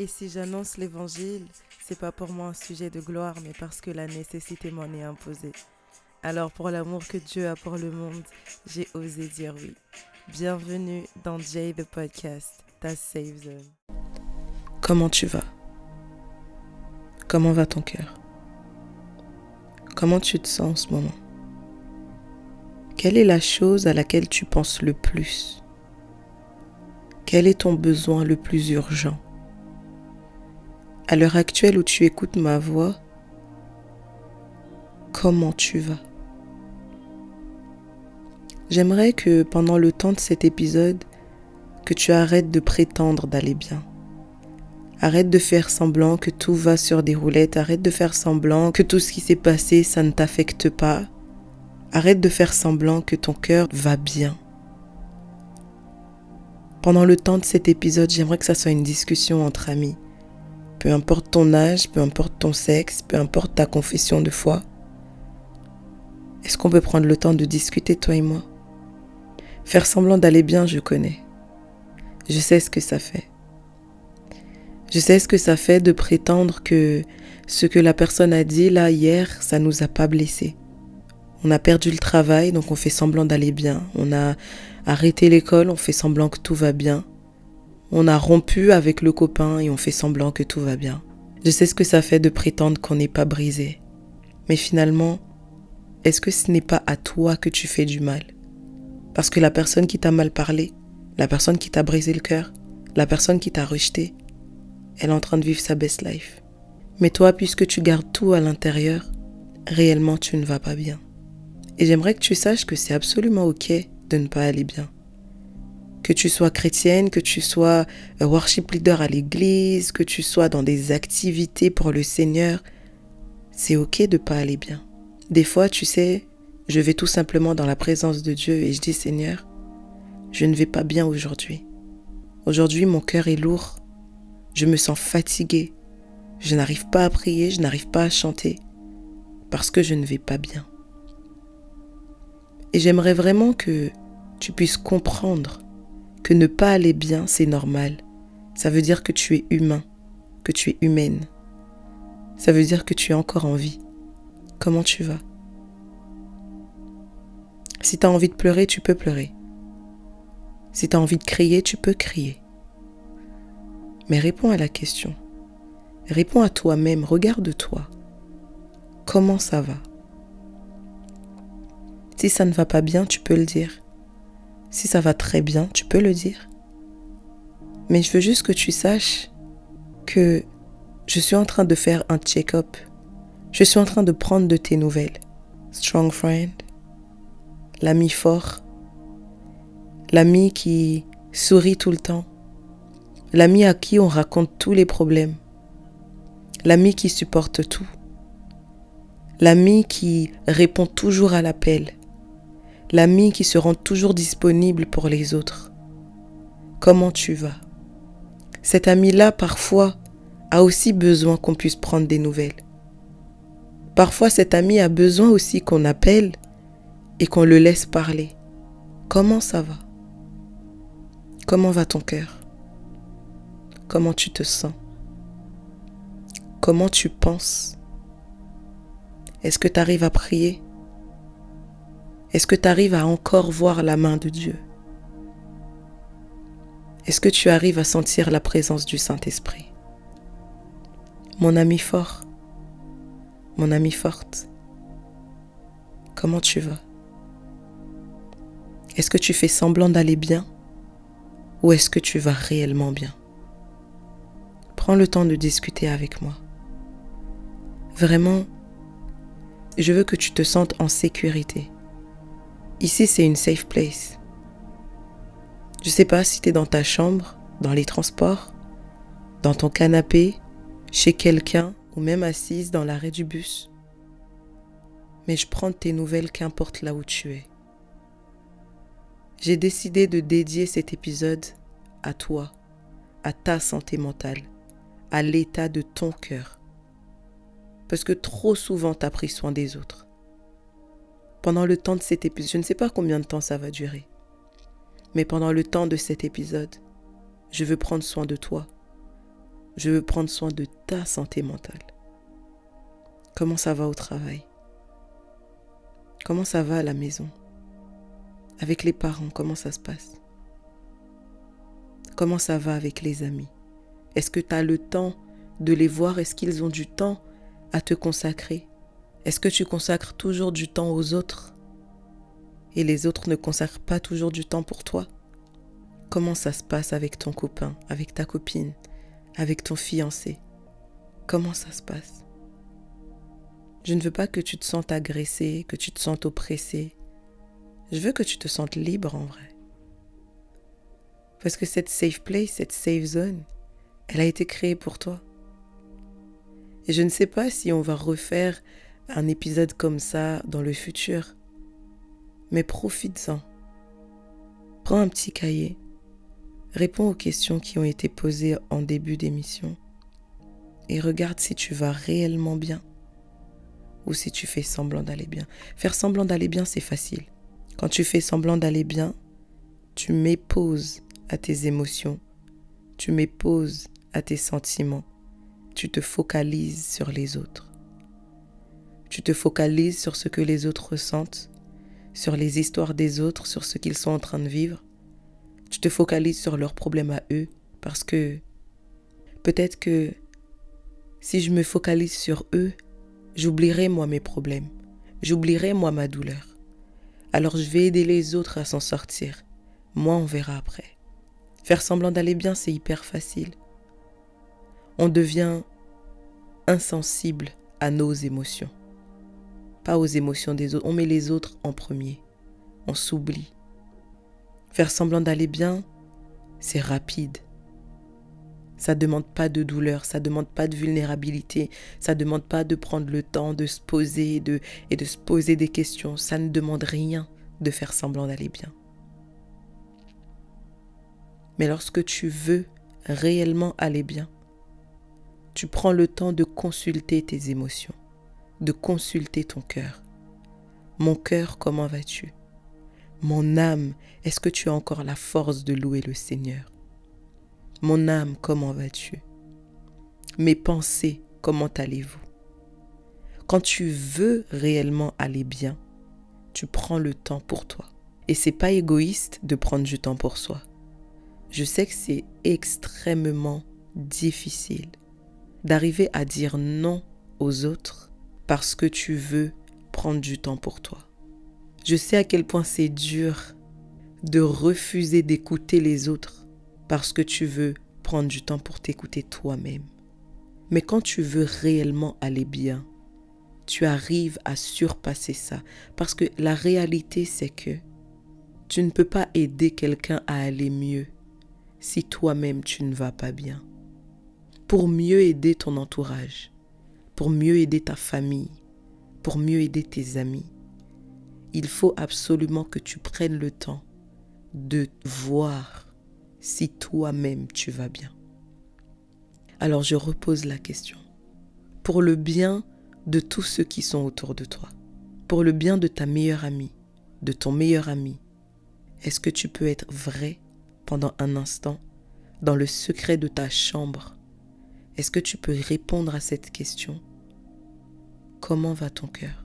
Et si j'annonce l'évangile, c'est pas pour moi un sujet de gloire, mais parce que la nécessité m'en est imposée. Alors pour l'amour que Dieu a pour le monde, j'ai osé dire oui. Bienvenue dans Jay the Podcast, ta safe zone. Comment tu vas? Comment va ton cœur? Comment tu te sens en ce moment? Quelle est la chose à laquelle tu penses le plus? Quel est ton besoin le plus urgent? À l'heure actuelle où tu écoutes ma voix, comment tu vas? J'aimerais que pendant le temps de cet épisode, que tu arrêtes de prétendre d'aller bien. Arrête de faire semblant que tout va sur des roulettes, arrête de faire semblant que tout ce qui s'est passé, ça ne t'affecte pas. Arrête de faire semblant que ton cœur va bien. Pendant le temps de cet épisode, j'aimerais que ça soit une discussion entre amis. Peu importe ton âge, peu importe ton sexe, peu importe ta confession de foi. Est-ce qu'on peut prendre le temps de discuter, toi et moi? Faire semblant d'aller bien, je connais. Je sais ce que ça fait. Je sais ce que ça fait de prétendre que ce que la personne a dit là hier, ça nous a pas blessés. On a perdu le travail, donc on fait semblant d'aller bien. On a arrêté l'école, on fait semblant que tout va bien. On a rompu avec le copain et on fait semblant que tout va bien. Je sais ce que ça fait de prétendre qu'on n'est pas brisé. Mais finalement, est-ce que ce n'est pas à toi que tu fais du mal? Parce que la personne qui t'a mal parlé, la personne qui t'a brisé le cœur, la personne qui t'a rejeté, elle est en train de vivre sa best life. Mais toi, puisque tu gardes tout à l'intérieur, réellement tu ne vas pas bien. Et j'aimerais que tu saches que c'est absolument ok de ne pas aller bien. Que tu sois chrétienne, que tu sois worship leader à l'église, que tu sois dans des activités pour le Seigneur, c'est ok de pas aller bien. Des fois, tu sais, je vais tout simplement dans la présence de Dieu et je dis Seigneur, je ne vais pas bien aujourd'hui. Aujourd'hui, mon cœur est lourd. Je me sens fatigué. Je n'arrive pas à prier, je n'arrive pas à chanter parce que je ne vais pas bien. Et j'aimerais vraiment que tu puisses comprendre que ne pas aller bien, c'est normal. Ça veut dire que tu es humain, que tu es humaine. Ça veut dire que tu es encore en vie. Comment tu vas? Si tu as envie de pleurer, tu peux pleurer. Si tu as envie de crier, tu peux crier. Mais réponds à la question. Réponds à toi-même, regarde-toi. Comment ça va? Si ça ne va pas bien, tu peux le dire. Si ça va très bien, tu peux le dire. Mais je veux juste que tu saches que je suis en train de faire un check-up. Je suis en train de prendre de tes nouvelles. Strong friend l'ami fort, l'ami qui sourit tout le temps, l'ami à qui on raconte tous les problèmes, l'ami qui supporte tout, l'ami qui répond toujours à l'appel, l'ami qui se rend toujours disponible pour les autres. Comment tu vas? Cet ami-là, parfois, a aussi besoin qu'on puisse prendre des nouvelles. Parfois, cet ami a besoin aussi qu'on appelle et qu'on le laisse parler. Comment ça va? Comment va ton cœur? Comment tu te sens? Comment tu penses? Est-ce que tu arrives à prier? Est-ce que tu arrives à encore voir la main de Dieu? Est-ce que tu arrives à sentir la présence du Saint-Esprit? Mon ami fort, mon ami forte, comment tu vas? Est-ce que tu fais semblant d'aller bien ou est-ce que tu vas réellement bien? Prends le temps de discuter avec moi. Vraiment, je veux que tu te sentes en sécurité. Ici, c'est une safe place. Je ne sais pas si tu es dans ta chambre, dans les transports, dans ton canapé, chez quelqu'un ou même assise dans l'arrêt du bus. Mais je prends tes nouvelles qu'importe là où tu es j'ai décidé de dédier cet épisode à toi, à ta santé mentale, à l'état de ton cœur. Parce que trop souvent tu as pris soin des autres. Pendant le temps de cet épisode, je ne sais pas combien de temps ça va durer, mais pendant le temps de cet épisode, je veux prendre soin de toi. Je veux prendre soin de ta santé mentale. Comment ça va au travail? Comment ça va à la maison? Avec les parents, comment ça se passe? Comment ça va avec les amis? Est-ce que tu as le temps de les voir? Est-ce qu'ils ont du temps à te consacrer? Est-ce que tu consacres toujours du temps aux autres et les autres ne consacrent pas toujours du temps pour toi? Comment ça se passe avec ton copain, avec ta copine, avec ton fiancé? Comment ça se passe? Je ne veux pas que tu te sentes agressé, que tu te sentes oppressé. Je veux que tu te sentes libre en vrai. Parce que cette safe place, cette safe zone, elle a été créée pour toi. Et je ne sais pas si on va refaire un épisode comme ça dans le futur. Mais profites-en. Prends un petit cahier. Réponds aux questions qui ont été posées en début d'émission. Et regarde si tu vas réellement bien ou si tu fais semblant d'aller bien. Faire semblant d'aller bien, c'est facile. Quand tu fais semblant d'aller bien, tu pause à tes émotions, tu pause à tes sentiments, tu te focalises sur les autres. Tu te focalises sur ce que les autres ressentent, sur les histoires des autres, sur ce qu'ils sont en train de vivre. Tu te focalises sur leurs problèmes à eux parce que peut-être que si je me focalise sur eux, j'oublierai moi mes problèmes, j'oublierai moi ma douleur. Alors je vais aider les autres à s'en sortir. Moi, on verra après. Faire semblant d'aller bien, c'est hyper facile. On devient insensible à nos émotions, pas aux émotions des autres. On met les autres en premier. On s'oublie. Faire semblant d'aller bien, c'est rapide. Ça ne demande pas de douleur, ça ne demande pas de vulnérabilité, ça ne demande pas de prendre le temps de se poser de, et de se poser des questions. Ça ne demande rien de faire semblant d'aller bien. Mais lorsque tu veux réellement aller bien, tu prends le temps de consulter tes émotions, de consulter ton cœur. Mon cœur, comment vas-tu? Mon âme, est-ce que tu as encore la force de louer le Seigneur? Mon âme, comment vas-tu? Mes pensées, comment allez-vous? Quand tu veux réellement aller bien, tu prends le temps pour toi. Et c'est pas égoïste de prendre du temps pour soi. Je sais que c'est extrêmement difficile d'arriver à dire non aux autres parce que tu veux prendre du temps pour toi. Je sais à quel point c'est dur de refuser d'écouter les autres parce que tu veux prendre du temps pour t'écouter toi-même. Mais quand tu veux réellement aller bien, tu arrives à surpasser ça. Parce que la réalité, c'est que tu ne peux pas aider quelqu'un à aller mieux si toi-même tu ne vas pas bien. Pour mieux aider ton entourage, pour mieux aider ta famille, pour mieux aider tes amis, il faut absolument que tu prennes le temps de voir si toi-même tu vas bien. Alors je repose la question. Pour le bien de tous ceux qui sont autour de toi, pour le bien de ta meilleure amie, de ton meilleur ami, est-ce que tu peux être vrai pendant un instant dans le secret de ta chambre? Est-ce que tu peux répondre à cette question Comment va ton cœur?